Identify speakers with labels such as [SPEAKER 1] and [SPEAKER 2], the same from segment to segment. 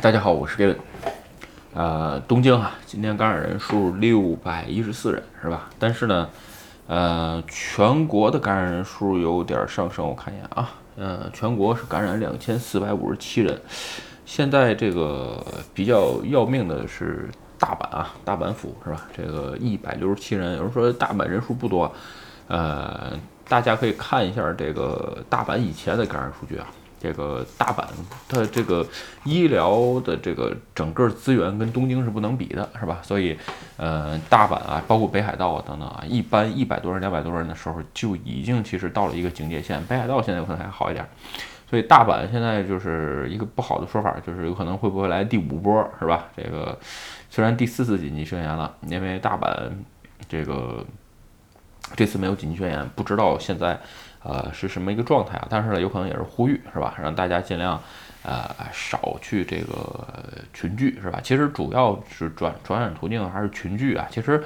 [SPEAKER 1] 大家好，我是 Gavin。呃，东京啊，今天感染人数六百一十四人，是吧？但是呢，呃，全国的感染人数有点上升，我看一眼啊，呃，全国是感染两千四百五十七人。现在这个比较要命的是大阪啊，大阪府是吧？这个一百六十七人，有人说大阪人数不多，呃，大家可以看一下这个大阪以前的感染数据啊。这个大阪，它这个医疗的这个整个资源跟东京是不能比的，是吧？所以，呃，大阪啊，包括北海道啊等等啊，一般一百多人、两百多人的时候就已经其实到了一个警戒线。北海道现在可能还好一点，所以大阪现在就是一个不好的说法，就是有可能会不会来第五波，是吧？这个虽然第四次紧急宣言了，因为大阪这个这次没有紧急宣言，不知道现在。呃，是什么一个状态啊？但是呢，有可能也是呼吁，是吧？让大家尽量，呃，少去这个群聚，是吧？其实主要是转传染途径还是群聚啊。其实，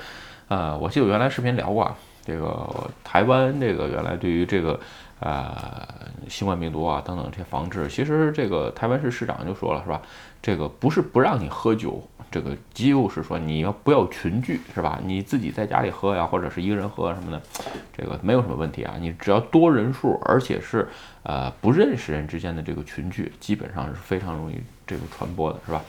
[SPEAKER 1] 呃，我记得原来视频聊过啊，这个台湾这个原来对于这个。呃，新冠病毒啊，等等这些防治，其实这个台湾市市长就说了，是吧？这个不是不让你喝酒，这个就是说你要不要群聚，是吧？你自己在家里喝呀，或者是一个人喝什么的，这个没有什么问题啊。你只要多人数，而且是呃不认识人之间的这个群聚，基本上是非常容易这个传播的，是吧？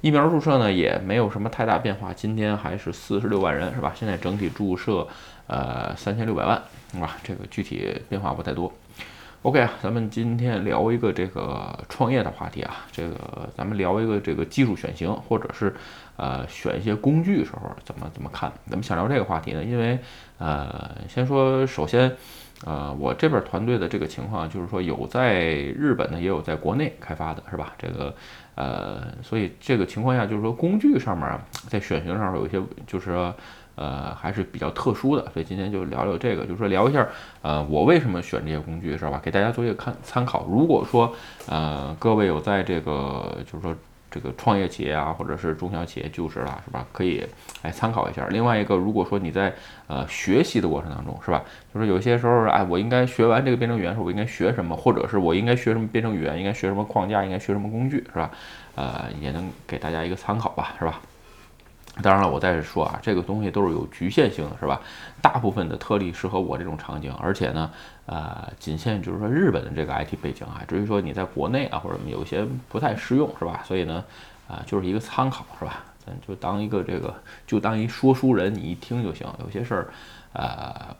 [SPEAKER 1] 疫苗注射呢也没有什么太大变化，今天还是四十六万人，是吧？现在整体注射呃三千六百万。是吧？这个具体变化不太多。OK 啊，咱们今天聊一个这个创业的话题啊。这个咱们聊一个这个技术选型，或者是呃选一些工具时候怎么怎么看？咱们想聊这个话题呢？因为呃，先说首先，呃，我这边团队的这个情况就是说，有在日本的，也有在国内开发的，是吧？这个呃，所以这个情况下就是说，工具上面在选型上有一些就是。呃，还是比较特殊的，所以今天就聊聊这个，就是说聊一下，呃，我为什么选这些工具，是吧？给大家做一个看参考。如果说，呃，各位有在这个，就是说这个创业企业啊，或者是中小企业就职了，是吧？可以来参考一下。另外一个，如果说你在呃学习的过程当中，是吧？就是有些时候，哎，我应该学完这个编程语言时，我应该学什么？或者是我应该学什么编程语言？应该学什么框架？应该学什么工具，是吧？呃，也能给大家一个参考吧，是吧？当然了，我再说啊，这个东西都是有局限性的，是吧？大部分的特例适合我这种场景，而且呢，呃，仅限就是说日本的这个 IT 背景啊。至于说你在国内啊，或者有些不太适用，是吧？所以呢，啊，就是一个参考，是吧？咱就当一个这个，就当一说书人，你一听就行。有些事儿，呃，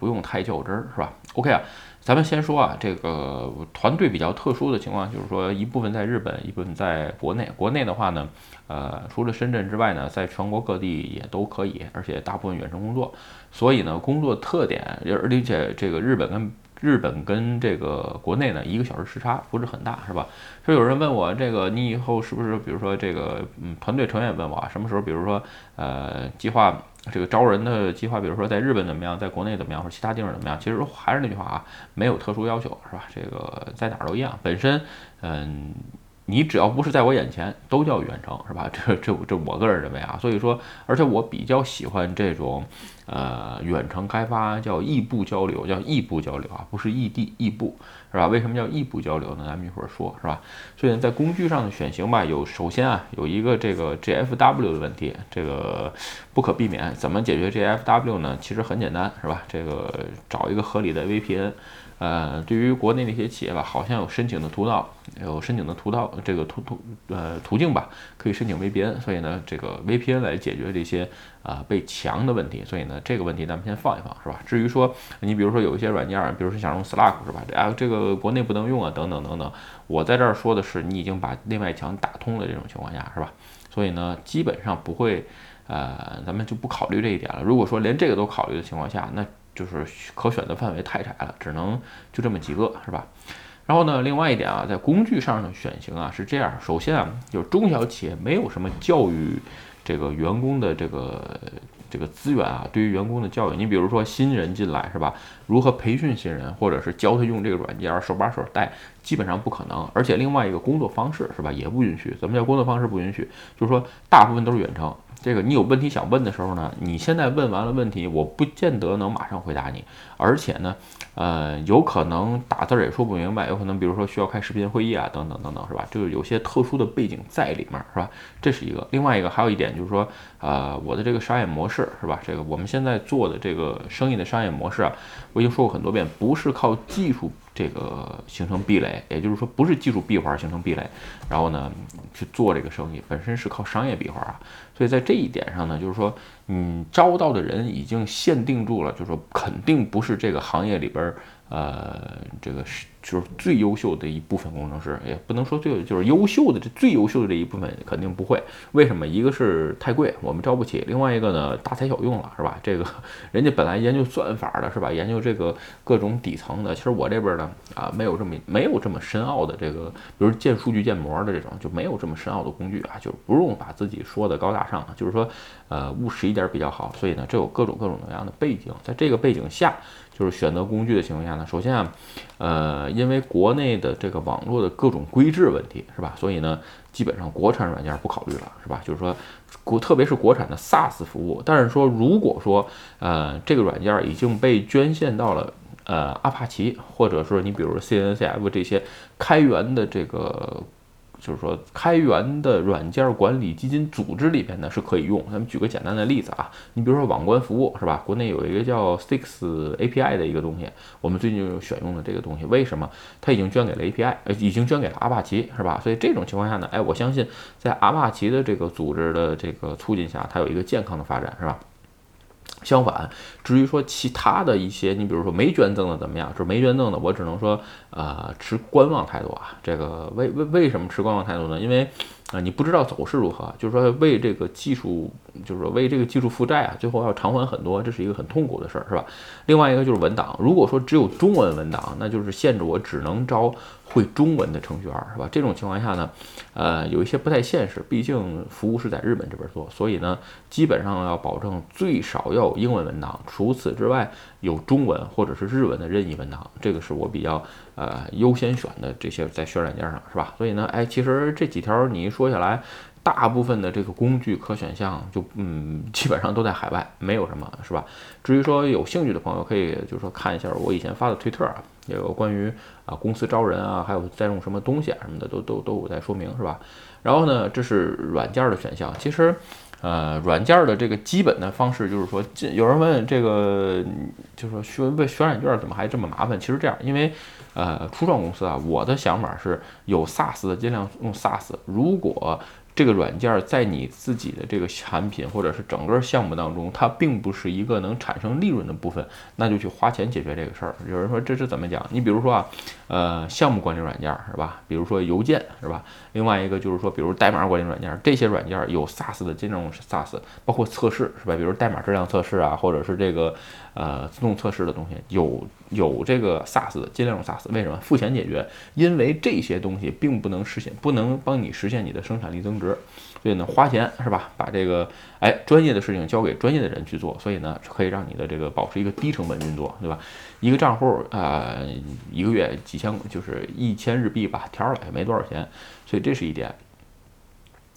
[SPEAKER 1] 不用太较真儿，是吧？OK 啊。咱们先说啊，这个团队比较特殊的情况，就是说一部分在日本，一部分在国内。国内的话呢，呃，除了深圳之外呢，在全国各地也都可以，而且大部分远程工作。所以呢，工作特点，而且这个日本跟日本跟这个国内呢，一个小时时差不是很大，是吧？所以有人问我，这个你以后是不是，比如说这个，嗯，团队成员问我啊，什么时候，比如说，呃，计划。这个招人的计划，比如说在日本怎么样，在国内怎么样，或者其他地方怎么样？其实还是那句话啊，没有特殊要求，是吧？这个在哪儿都一样。本身，嗯。你只要不是在我眼前，都叫远程，是吧？这这这，我个人认为啊，所以说，而且我比较喜欢这种，呃，远程开发叫异步交流，叫异步交流啊，不是异地异步，是吧？为什么叫异步交流呢？咱们一会儿说，是吧？所以呢在工具上的选型吧，有首先啊，有一个这个 GFW 的问题，这个不可避免。怎么解决 GFW 呢？其实很简单，是吧？这个找一个合理的 VPN。呃，对于国内那些企业吧，好像有申请的通道，有申请的通道，这个途途呃途径吧，可以申请 VPN，所以呢，这个 VPN 来解决这些啊被强的问题，所以呢，这个问题咱们先放一放，是吧？至于说你比如说有一些软件，比如说想用 Slack 是吧？啊，这个国内不能用啊，等等等等，我在这儿说的是你已经把内外墙打通了这种情况下，是吧？所以呢，基本上不会，呃，咱们就不考虑这一点了。如果说连这个都考虑的情况下，那就是可选的范围太窄了，只能就这么几个，是吧？然后呢，另外一点啊，在工具上的选型啊是这样：首先啊，就是中小企业没有什么教育这个员工的这个这个资源啊，对于员工的教育，你比如说新人进来是吧？如何培训新人，或者是教他用这个软件，手把手带，基本上不可能。而且另外一个工作方式是吧，也不允许。怎么叫工作方式不允许？就是说大部分都是远程。这个你有问题想问的时候呢，你现在问完了问题，我不见得能马上回答你，而且呢，呃，有可能打字儿也说不明白，有可能比如说需要开视频会议啊，等等等等，是吧？就是有些特殊的背景在里面，是吧？这是一个。另外一个还有一点就是说，呃，我的这个商业模式是吧？这个我们现在做的这个生意的商业模式啊，我已经说过很多遍，不是靠技术。这个形成壁垒，也就是说不是技术闭环形成壁垒，然后呢去做这个生意本身是靠商业闭环啊，所以在这一点上呢，就是说，嗯，招到的人已经限定住了，就是说肯定不是这个行业里边。呃，这个是就是最优秀的一部分工程师，也不能说最就是优秀的这最优秀的这一部分肯定不会。为什么？一个是太贵，我们招不起；另外一个呢，大材小用了，是吧？这个人家本来研究算法的，是吧？研究这个各种底层的，其实我这边呢，啊，没有这么没有这么深奥的这个，比如建数据建模的这种，就没有这么深奥的工具啊，就不用把自己说的高大上，就是说，呃，务实一点比较好。所以呢，这有各种各种各样的背景，在这个背景下。就是选择工具的情况下呢，首先啊，呃，因为国内的这个网络的各种规制问题，是吧？所以呢，基本上国产软件不考虑了，是吧？就是说，国特别是国产的 SaaS 服务，但是说如果说呃这个软件已经被捐献到了呃阿帕奇，或者说你比如 CNCF 这些开源的这个。就是说，开源的软件管理基金组织里边呢是可以用。咱们举个简单的例子啊，你比如说网关服务是吧？国内有一个叫 Six API 的一个东西，我们最近就选用了这个东西。为什么？它已经捐给了 API，呃，已经捐给了阿帕奇是吧？所以这种情况下呢，哎，我相信在阿帕奇的这个组织的这个促进下，它有一个健康的发展是吧？相反，至于说其他的一些，你比如说没捐赠的怎么样？就是没捐赠的，我只能说，呃，持观望态度啊。这个为为为什么持观望态度呢？因为啊，你不知道走势如何，就是说为这个技术，就是说为这个技术负债啊，最后要偿还很多，这是一个很痛苦的事儿，是吧？另外一个就是文档，如果说只有中文文档，那就是限制我只能招。会中文的程序员是吧？这种情况下呢，呃，有一些不太现实，毕竟服务是在日本这边做，所以呢，基本上要保证最少要有英文文档，除此之外有中文或者是日文的任意文档，这个是我比较呃优先选的这些在选软件上是吧？所以呢，哎，其实这几条你一说下来。大部分的这个工具可选项就嗯，基本上都在海外，没有什么是吧？至于说有兴趣的朋友，可以就是说看一下我以前发的推特啊，也有关于啊公司招人啊，还有在用什么东西啊什么的，都都都有在说明是吧？然后呢，这是软件的选项。其实，呃，软件的这个基本的方式就是说，有人问这个，就是说选问选软件怎么还这么麻烦？其实这样，因为呃，初创公司啊，我的想法是有 SaaS 的尽量用 SaaS，如果这个软件在你自己的这个产品或者是整个项目当中，它并不是一个能产生利润的部分，那就去花钱解决这个事儿。有人说这是怎么讲？你比如说啊，呃，项目管理软件是吧？比如说邮件是吧？另外一个就是说，比如代码管理软件，这些软件有 SaaS 的兼容 SaaS，包括测试是吧？比如代码质量测试啊，或者是这个呃自动测试的东西，有有这个 SaaS 的尽量用 SaaS。为什么？付钱解决，因为这些东西并不能实现，不能帮你实现你的生产力增值。所以呢，花钱是吧？把这个哎专业的事情交给专业的人去做，所以呢，可以让你的这个保持一个低成本运作，对吧？一个账户啊，一个月几千，就是一千日币吧，挑了也没多少钱，所以这是一点。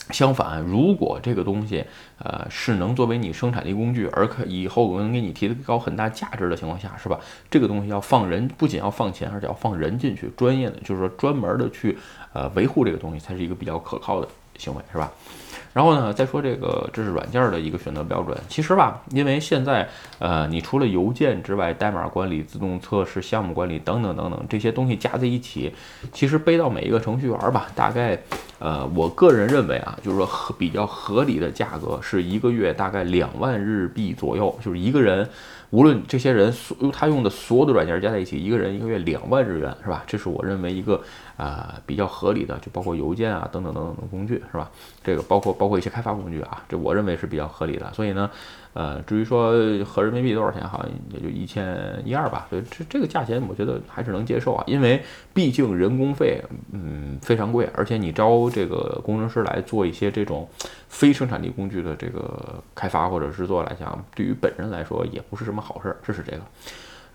[SPEAKER 1] 相反，如果这个东西呃是能作为你生产力工具，而可以后能给你提高很大价值的情况下，是吧？这个东西要放人，不仅要放钱，而且要放人进去，专业的就是说专门的去呃维护这个东西，才是一个比较可靠的。行为是吧？然后呢，再说这个，这是软件的一个选择标准。其实吧，因为现在，呃，你除了邮件之外，代码管理、自动测试、项目管理等等等等这些东西加在一起，其实背到每一个程序员吧，大概，呃，我个人认为啊，就是说合比较合理的价格是一个月大概两万日币左右，就是一个人。无论这些人所他用的所有的软件加在一起，一个人一个月两万日元，是吧？这是我认为一个啊比较合理的，就包括邮件啊等等等等的工具，是吧？这个包括包包括一些开发工具啊，这我认为是比较合理的。所以呢，呃，至于说合人民币多少钱，好像也就一千一二吧，所以这这个价钱我觉得还是能接受啊，因为毕竟人工费嗯非常贵，而且你招这个工程师来做一些这种非生产力工具的这个开发或者制作来讲，对于本人来说也不是什么好事，这是这个。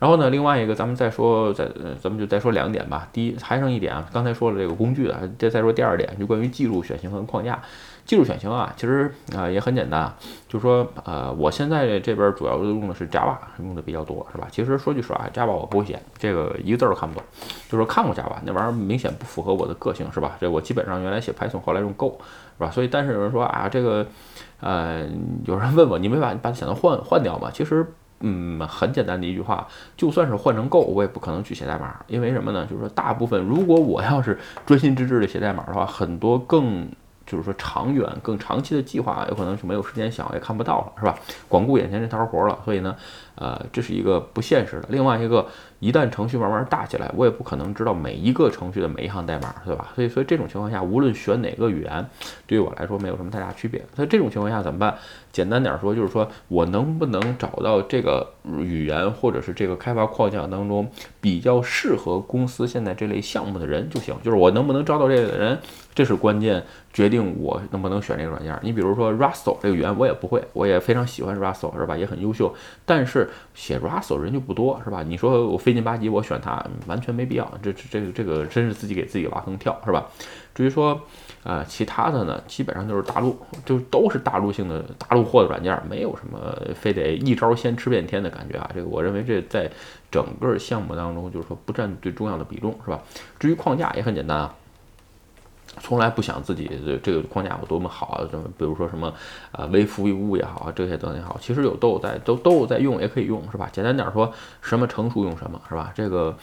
[SPEAKER 1] 然后呢，另外一个咱们再说，再咱们就再说两点吧。第一，还剩一点啊，刚才说了这个工具啊，再再说第二点，就关于技术选型和框架。技术选型啊，其实啊也很简单，就是说呃，我现在这边主要用的是 Java，用的比较多，是吧？其实说句实话，Java 我不会写，这个一个字儿都看不懂。就是说看过 Java 那玩意儿明显不符合我的个性，是吧？这我基本上原来写 Python，后来用 Go，是吧？所以但是有人说啊，这个呃，有人问我，你没把把它想到换换掉吗？其实嗯，很简单的一句话，就算是换成 Go，我也不可能去写代码，因为什么呢？就是说大部分如果我要是专心致志的写代码的话，很多更。就是说，长远、更长期的计划，有可能是没有时间想，也看不到了，是吧？光顾眼前这摊活了，所以呢，呃，这是一个不现实的。另外一个，一旦程序慢慢大起来，我也不可能知道每一个程序的每一行代码，对吧？所以，所以这种情况下，无论选哪个语言，对于我来说没有什么太大区别。所以这种情况下怎么办？简单点说，就是说我能不能找到这个语言或者是这个开发框架当中比较适合公司现在这类项目的人就行。就是我能不能招到这类的人，这是关键。决定我能不能选这个软件。你比如说 Russell 这个语言我也不会，我也非常喜欢 Russell 是吧？也很优秀，但是写 Russell 人就不多是吧？你说我费劲巴唧我选它，完全没必要。这这个这个真是自己给自己挖坑跳是吧？至于说呃其他的呢，基本上都是大陆，就都是大陆性的大陆货的软件，没有什么非得一招先吃遍天的感觉啊。这个我认为这在整个项目当中就是说不占最重要的比重是吧？至于框架也很简单啊。从来不想自己的这个框架有多么好啊，什么比如说什么啊微服务也好啊，这些等也好，其实有都有在都都有在用，也可以用是吧？简单点说，什么成熟用什么是吧？这个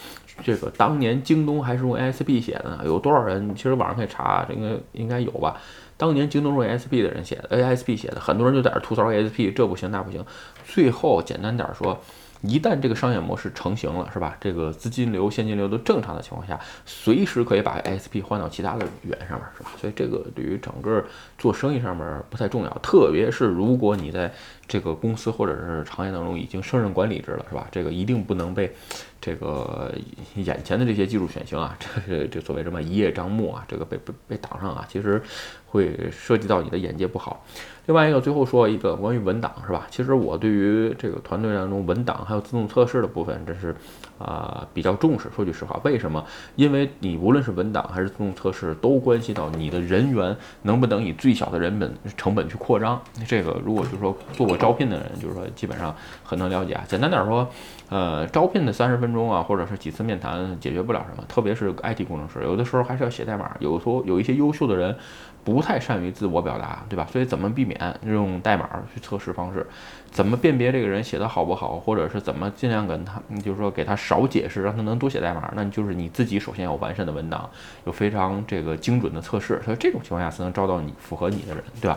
[SPEAKER 1] 这个当年京东还是用 ASP 写的呢，有多少人？其实网上可以查，这个应该有吧？当年京东用 ASP 的人写的，ASP 写的，很多人就在这吐槽 ASP 这不行那不行，最后简单点说。一旦这个商业模式成型了，是吧？这个资金流、现金流都正常的情况下，随时可以把 SP 换到其他的语言上面，是吧？所以这个对于整个做生意上面不太重要，特别是如果你在这个公司或者是行业当中已经胜任管理职了，是吧？这个一定不能被这个眼前的这些技术选型啊，这个这所谓什么一叶障目啊，这个被被被挡上啊，其实会涉及到你的眼界不好。另外一个，最后说一个关于文档，是吧？其实我对于这个团队当中文档还有自动测试的部分，这是啊比较重视。说句实话，为什么？因为你无论是文档还是自动测试，都关系到你的人员能不能以最小的人本成本去扩张。这个如果就是说做招聘的人，就是说基本上很能了解啊。简单点说，呃，招聘的三十分钟啊，或者是几次面谈解决不了什么，特别是 IT 工程师，有的时候还是要写代码。有时候有一些优秀的人。不太善于自我表达，对吧？所以怎么避免用代码去测试方式？怎么辨别这个人写的好不好？或者是怎么尽量跟他，就是说给他少解释，让他能多写代码？那就是你自己首先要完善的文档，有非常这个精准的测试，所以这种情况下才能招到你符合你的人，对吧？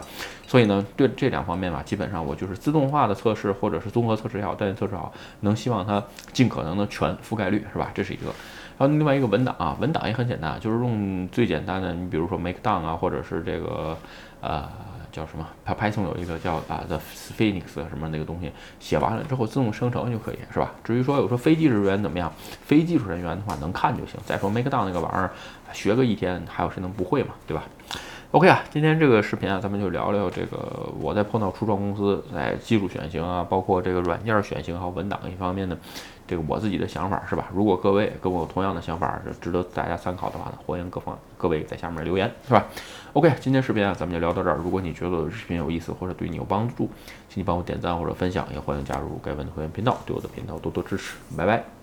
[SPEAKER 1] 所以呢，对这两方面吧，基本上我就是自动化的测试，或者是综合测试也好，单元测试也好，能希望它尽可能的全覆盖率，是吧？这是一个。然后另外一个文档啊，文档也很简单，就是用最简单的，你比如说 Markdown 啊，或者是这个呃叫什么，Python 有一个叫啊 The Phoenix 什么那个东西，写完了之后自动生成就可以，是吧？至于说有说非技术人员怎么样，非技术人员的话能看就行。再说 Markdown 那个玩意儿，学个一天，还有谁能不会嘛，对吧？OK 啊，今天这个视频啊，咱们就聊聊这个我在碰到初创公司在技术选型啊，包括这个软件选型还有文档一方面的这个我自己的想法是吧？如果各位跟我有同样的想法，是值得大家参考的话呢，欢迎各方各位在下面留言是吧？OK，今天视频啊，咱们就聊到这儿。如果你觉得视频有意思或者对你有帮助，请你帮我点赞或者分享，也欢迎加入该文的会员频道，对我的频道多多支持。拜拜。